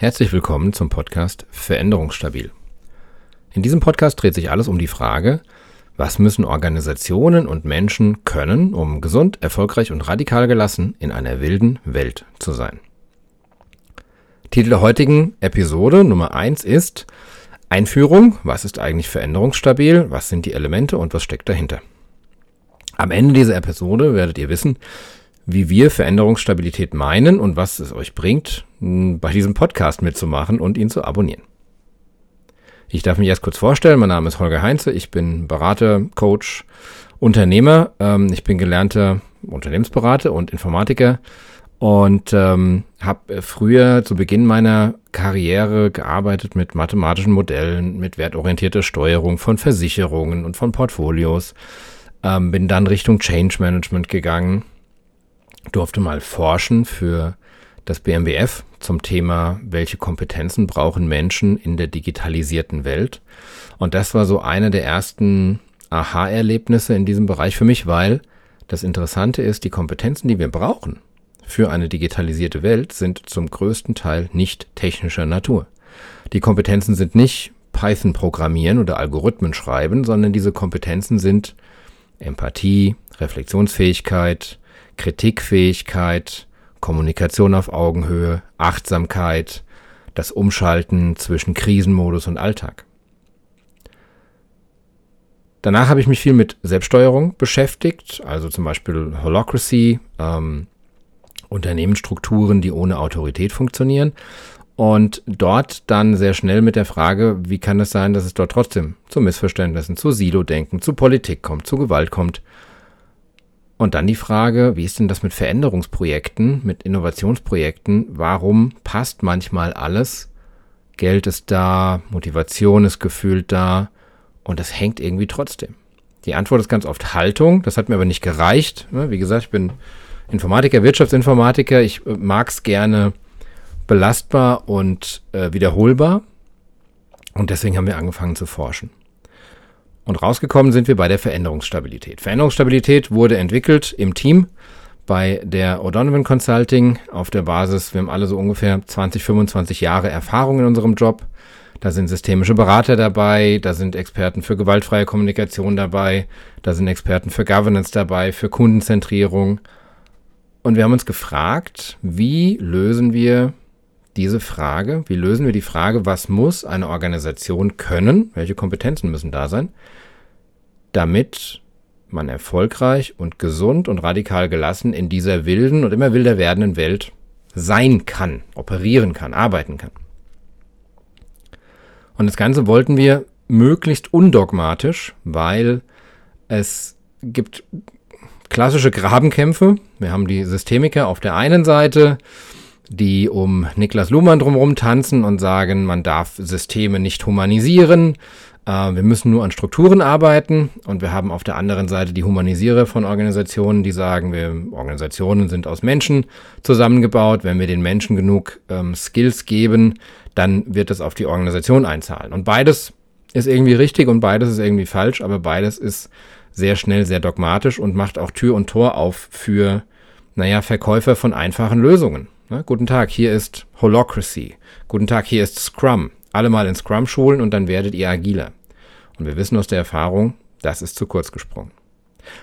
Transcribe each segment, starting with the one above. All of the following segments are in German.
Herzlich willkommen zum Podcast Veränderungsstabil. In diesem Podcast dreht sich alles um die Frage, was müssen Organisationen und Menschen können, um gesund, erfolgreich und radikal gelassen in einer wilden Welt zu sein. Titel der heutigen Episode Nummer 1 ist Einführung, was ist eigentlich veränderungsstabil, was sind die Elemente und was steckt dahinter. Am Ende dieser Episode werdet ihr wissen, wie wir Veränderungsstabilität meinen und was es euch bringt, bei diesem Podcast mitzumachen und ihn zu abonnieren. Ich darf mich erst kurz vorstellen. Mein Name ist Holger Heinze. Ich bin Berater, Coach, Unternehmer. Ähm, ich bin gelernter Unternehmensberater und Informatiker und ähm, habe früher zu Beginn meiner Karriere gearbeitet mit mathematischen Modellen, mit wertorientierter Steuerung von Versicherungen und von Portfolios. Ähm, bin dann Richtung Change Management gegangen, durfte mal forschen für das BMWF zum Thema, welche Kompetenzen brauchen Menschen in der digitalisierten Welt. Und das war so eine der ersten Aha-Erlebnisse in diesem Bereich für mich, weil das Interessante ist, die Kompetenzen, die wir brauchen, für eine digitalisierte Welt sind zum größten Teil nicht technischer Natur. Die Kompetenzen sind nicht Python programmieren oder Algorithmen schreiben, sondern diese Kompetenzen sind Empathie, Reflexionsfähigkeit, Kritikfähigkeit, Kommunikation auf Augenhöhe, Achtsamkeit, das Umschalten zwischen Krisenmodus und Alltag. Danach habe ich mich viel mit Selbststeuerung beschäftigt, also zum Beispiel Holocracy, ähm, Unternehmensstrukturen, die ohne Autorität funktionieren. Und dort dann sehr schnell mit der Frage, wie kann es sein, dass es dort trotzdem zu Missverständnissen, zu Silo-Denken, zu Politik kommt, zu Gewalt kommt. Und dann die Frage, wie ist denn das mit Veränderungsprojekten, mit Innovationsprojekten? Warum passt manchmal alles? Geld ist da, Motivation ist gefühlt da und das hängt irgendwie trotzdem. Die Antwort ist ganz oft Haltung, das hat mir aber nicht gereicht. Wie gesagt, ich bin Informatiker, Wirtschaftsinformatiker. Ich äh, mag es gerne belastbar und äh, wiederholbar. Und deswegen haben wir angefangen zu forschen. Und rausgekommen sind wir bei der Veränderungsstabilität. Veränderungsstabilität wurde entwickelt im Team bei der O'Donovan Consulting auf der Basis, wir haben alle so ungefähr 20, 25 Jahre Erfahrung in unserem Job. Da sind systemische Berater dabei, da sind Experten für gewaltfreie Kommunikation dabei, da sind Experten für Governance dabei, für Kundenzentrierung und wir haben uns gefragt, wie lösen wir diese Frage, wie lösen wir die Frage, was muss eine Organisation können, welche Kompetenzen müssen da sein, damit man erfolgreich und gesund und radikal gelassen in dieser wilden und immer wilder werdenden Welt sein kann, operieren kann, arbeiten kann. Und das Ganze wollten wir möglichst undogmatisch, weil es gibt klassische Grabenkämpfe. Wir haben die Systemiker auf der einen Seite, die um Niklas Luhmann drumherum tanzen und sagen, man darf Systeme nicht humanisieren. Äh, wir müssen nur an Strukturen arbeiten. Und wir haben auf der anderen Seite die Humanisierer von Organisationen, die sagen, wir Organisationen sind aus Menschen zusammengebaut. Wenn wir den Menschen genug ähm, Skills geben, dann wird das auf die Organisation einzahlen. Und beides ist irgendwie richtig und beides ist irgendwie falsch, aber beides ist sehr schnell sehr dogmatisch und macht auch Tür und Tor auf für, naja, Verkäufer von einfachen Lösungen. Ne? Guten Tag, hier ist Holocracy. Guten Tag, hier ist Scrum. Alle mal in Scrum schulen und dann werdet ihr agiler. Und wir wissen aus der Erfahrung, das ist zu kurz gesprungen.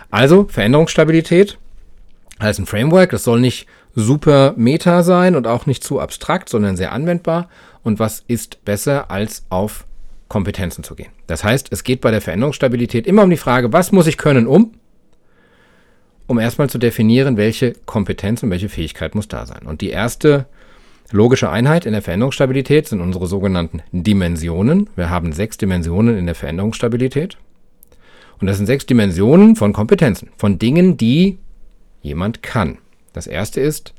Also, Veränderungsstabilität als ein Framework. Das soll nicht super meta sein und auch nicht zu abstrakt, sondern sehr anwendbar. Und was ist besser als auf Kompetenzen zu gehen. Das heißt, es geht bei der Veränderungsstabilität immer um die Frage, was muss ich können, um? Um erstmal zu definieren, welche Kompetenz und welche Fähigkeit muss da sein. Und die erste logische Einheit in der Veränderungsstabilität sind unsere sogenannten Dimensionen. Wir haben sechs Dimensionen in der Veränderungsstabilität. Und das sind sechs Dimensionen von Kompetenzen, von Dingen, die jemand kann. Das erste ist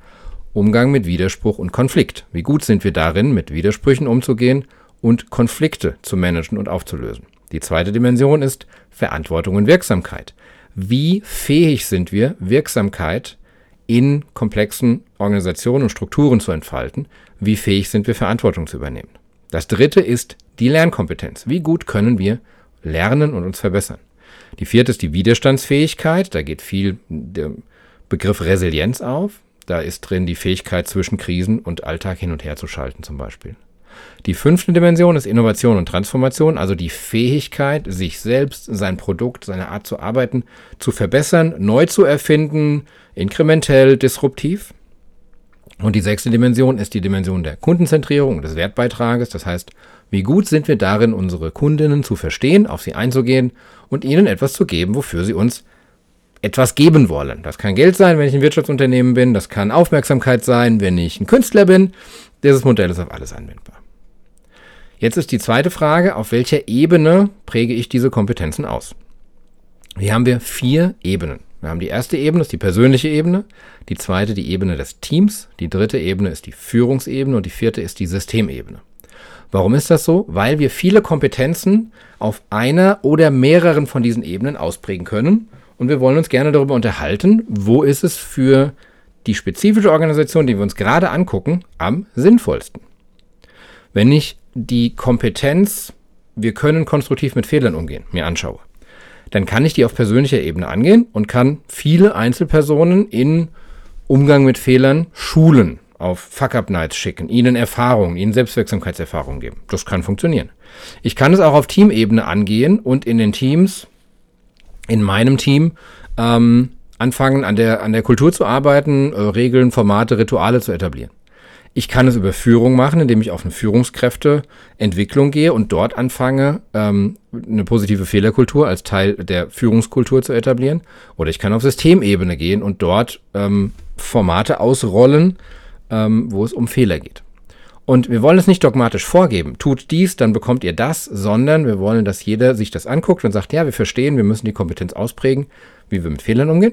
Umgang mit Widerspruch und Konflikt. Wie gut sind wir darin, mit Widersprüchen umzugehen und Konflikte zu managen und aufzulösen. Die zweite Dimension ist Verantwortung und Wirksamkeit. Wie fähig sind wir, Wirksamkeit in komplexen Organisationen und Strukturen zu entfalten? Wie fähig sind wir, Verantwortung zu übernehmen? Das dritte ist die Lernkompetenz. Wie gut können wir lernen und uns verbessern? Die vierte ist die Widerstandsfähigkeit. Da geht viel der Begriff Resilienz auf. Da ist drin die Fähigkeit zwischen Krisen und Alltag hin und her zu schalten zum Beispiel. Die fünfte Dimension ist Innovation und Transformation, also die Fähigkeit, sich selbst, sein Produkt, seine Art zu arbeiten, zu verbessern, neu zu erfinden, inkrementell, disruptiv. Und die sechste Dimension ist die Dimension der Kundenzentrierung und des Wertbeitrages. Das heißt, wie gut sind wir darin, unsere Kundinnen zu verstehen, auf sie einzugehen und ihnen etwas zu geben, wofür sie uns etwas geben wollen. Das kann Geld sein, wenn ich ein Wirtschaftsunternehmen bin. Das kann Aufmerksamkeit sein, wenn ich ein Künstler bin. Dieses Modell ist auf alles anwendbar. Jetzt ist die zweite Frage, auf welcher Ebene präge ich diese Kompetenzen aus? Hier haben wir vier Ebenen. Wir haben die erste Ebene, das ist die persönliche Ebene, die zweite die Ebene des Teams, die dritte Ebene ist die Führungsebene und die vierte ist die Systemebene. Warum ist das so? Weil wir viele Kompetenzen auf einer oder mehreren von diesen Ebenen ausprägen können und wir wollen uns gerne darüber unterhalten, wo ist es für die spezifische Organisation, die wir uns gerade angucken, am sinnvollsten. Wenn ich die Kompetenz, wir können konstruktiv mit Fehlern umgehen, mir anschaue, dann kann ich die auf persönlicher Ebene angehen und kann viele Einzelpersonen in Umgang mit Fehlern schulen, auf Fuck-Up-Nights schicken, ihnen Erfahrungen, ihnen Selbstwirksamkeitserfahrungen geben. Das kann funktionieren. Ich kann es auch auf Teamebene angehen und in den Teams, in meinem Team, ähm, anfangen, an der, an der Kultur zu arbeiten, äh, Regeln, Formate, Rituale zu etablieren. Ich kann es über Führung machen, indem ich auf eine Führungskräfteentwicklung gehe und dort anfange, ähm, eine positive Fehlerkultur als Teil der Führungskultur zu etablieren. Oder ich kann auf Systemebene gehen und dort ähm, Formate ausrollen, ähm, wo es um Fehler geht. Und wir wollen es nicht dogmatisch vorgeben, tut dies, dann bekommt ihr das, sondern wir wollen, dass jeder sich das anguckt und sagt, ja, wir verstehen, wir müssen die Kompetenz ausprägen, wie wir mit Fehlern umgehen.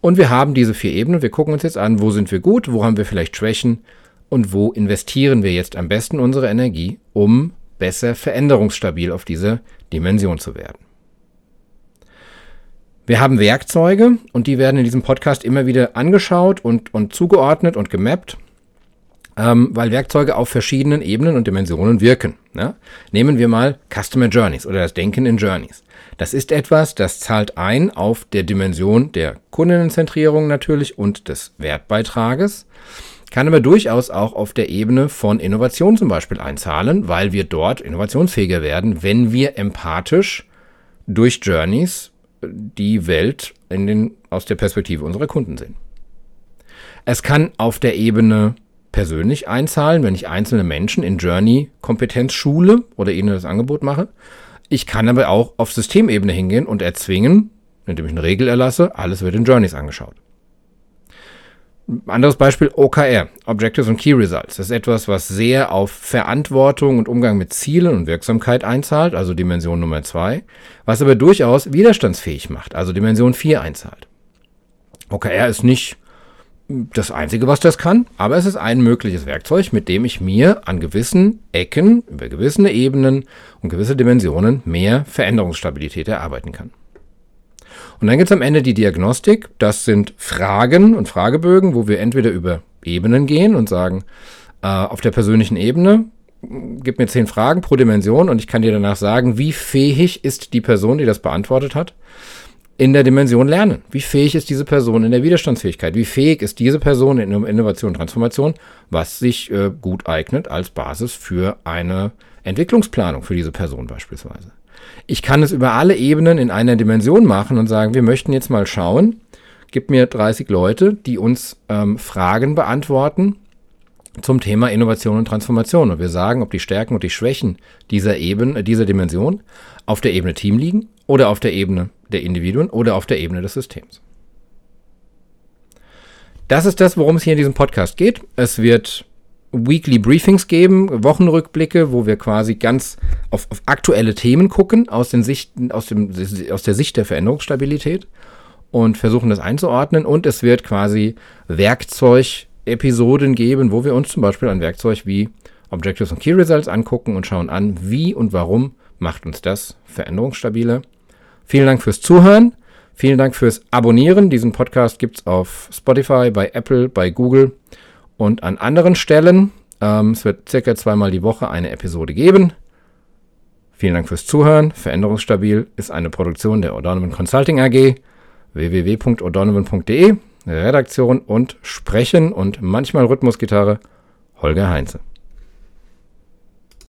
Und wir haben diese vier Ebenen, wir gucken uns jetzt an, wo sind wir gut, wo haben wir vielleicht Schwächen und wo investieren wir jetzt am besten unsere Energie, um besser veränderungsstabil auf dieser Dimension zu werden. Wir haben Werkzeuge und die werden in diesem Podcast immer wieder angeschaut und, und zugeordnet und gemappt, ähm, weil Werkzeuge auf verschiedenen Ebenen und Dimensionen wirken. Ja? Nehmen wir mal Customer Journeys oder das Denken in Journeys. Das ist etwas, das zahlt ein auf der Dimension der Kundenzentrierung natürlich und des Wertbeitrages kann aber durchaus auch auf der Ebene von Innovation zum Beispiel einzahlen, weil wir dort innovationsfähiger werden, wenn wir empathisch durch Journeys die Welt in den, aus der Perspektive unserer Kunden sehen. Es kann auf der Ebene persönlich einzahlen, wenn ich einzelne Menschen in Journey Kompetenz schule oder ihnen das Angebot mache. Ich kann aber auch auf Systemebene hingehen und erzwingen, indem ich eine Regel erlasse, alles wird in Journeys angeschaut. Anderes Beispiel OKR, Objectives und Key Results. Das ist etwas, was sehr auf Verantwortung und Umgang mit Zielen und Wirksamkeit einzahlt, also Dimension Nummer zwei, was aber durchaus widerstandsfähig macht, also Dimension vier einzahlt. OKR ist nicht das Einzige, was das kann, aber es ist ein mögliches Werkzeug, mit dem ich mir an gewissen Ecken, über gewisse Ebenen und gewisse Dimensionen mehr Veränderungsstabilität erarbeiten kann. Und dann gibt es am Ende die Diagnostik. Das sind Fragen und Fragebögen, wo wir entweder über Ebenen gehen und sagen, äh, auf der persönlichen Ebene, gib mir zehn Fragen pro Dimension und ich kann dir danach sagen, wie fähig ist die Person, die das beantwortet hat, in der Dimension Lernen. Wie fähig ist diese Person in der Widerstandsfähigkeit? Wie fähig ist diese Person in Innovation und Transformation, was sich äh, gut eignet als Basis für eine Entwicklungsplanung für diese Person beispielsweise? Ich kann es über alle Ebenen in einer Dimension machen und sagen, wir möchten jetzt mal schauen, gib mir 30 Leute, die uns ähm, Fragen beantworten zum Thema Innovation und Transformation. Und wir sagen, ob die Stärken und die Schwächen dieser Ebene, dieser Dimension auf der Ebene Team liegen oder auf der Ebene der Individuen oder auf der Ebene des Systems. Das ist das, worum es hier in diesem Podcast geht. Es wird Weekly Briefings geben, Wochenrückblicke, wo wir quasi ganz auf, auf aktuelle Themen gucken aus, den Sichten, aus, dem, aus der Sicht der Veränderungsstabilität und versuchen das einzuordnen. Und es wird quasi Werkzeug-Episoden geben, wo wir uns zum Beispiel ein Werkzeug wie Objectives und Key Results angucken und schauen an, wie und warum macht uns das veränderungsstabiler. Vielen Dank fürs Zuhören. Vielen Dank fürs Abonnieren. Diesen Podcast gibt es auf Spotify, bei Apple, bei Google und an anderen Stellen. Ähm, es wird circa zweimal die Woche eine Episode geben. Vielen Dank fürs Zuhören. Veränderungsstabil ist eine Produktion der O'Donovan Consulting AG www.o'donovan.de. Redaktion und Sprechen und manchmal Rhythmusgitarre Holger Heinze.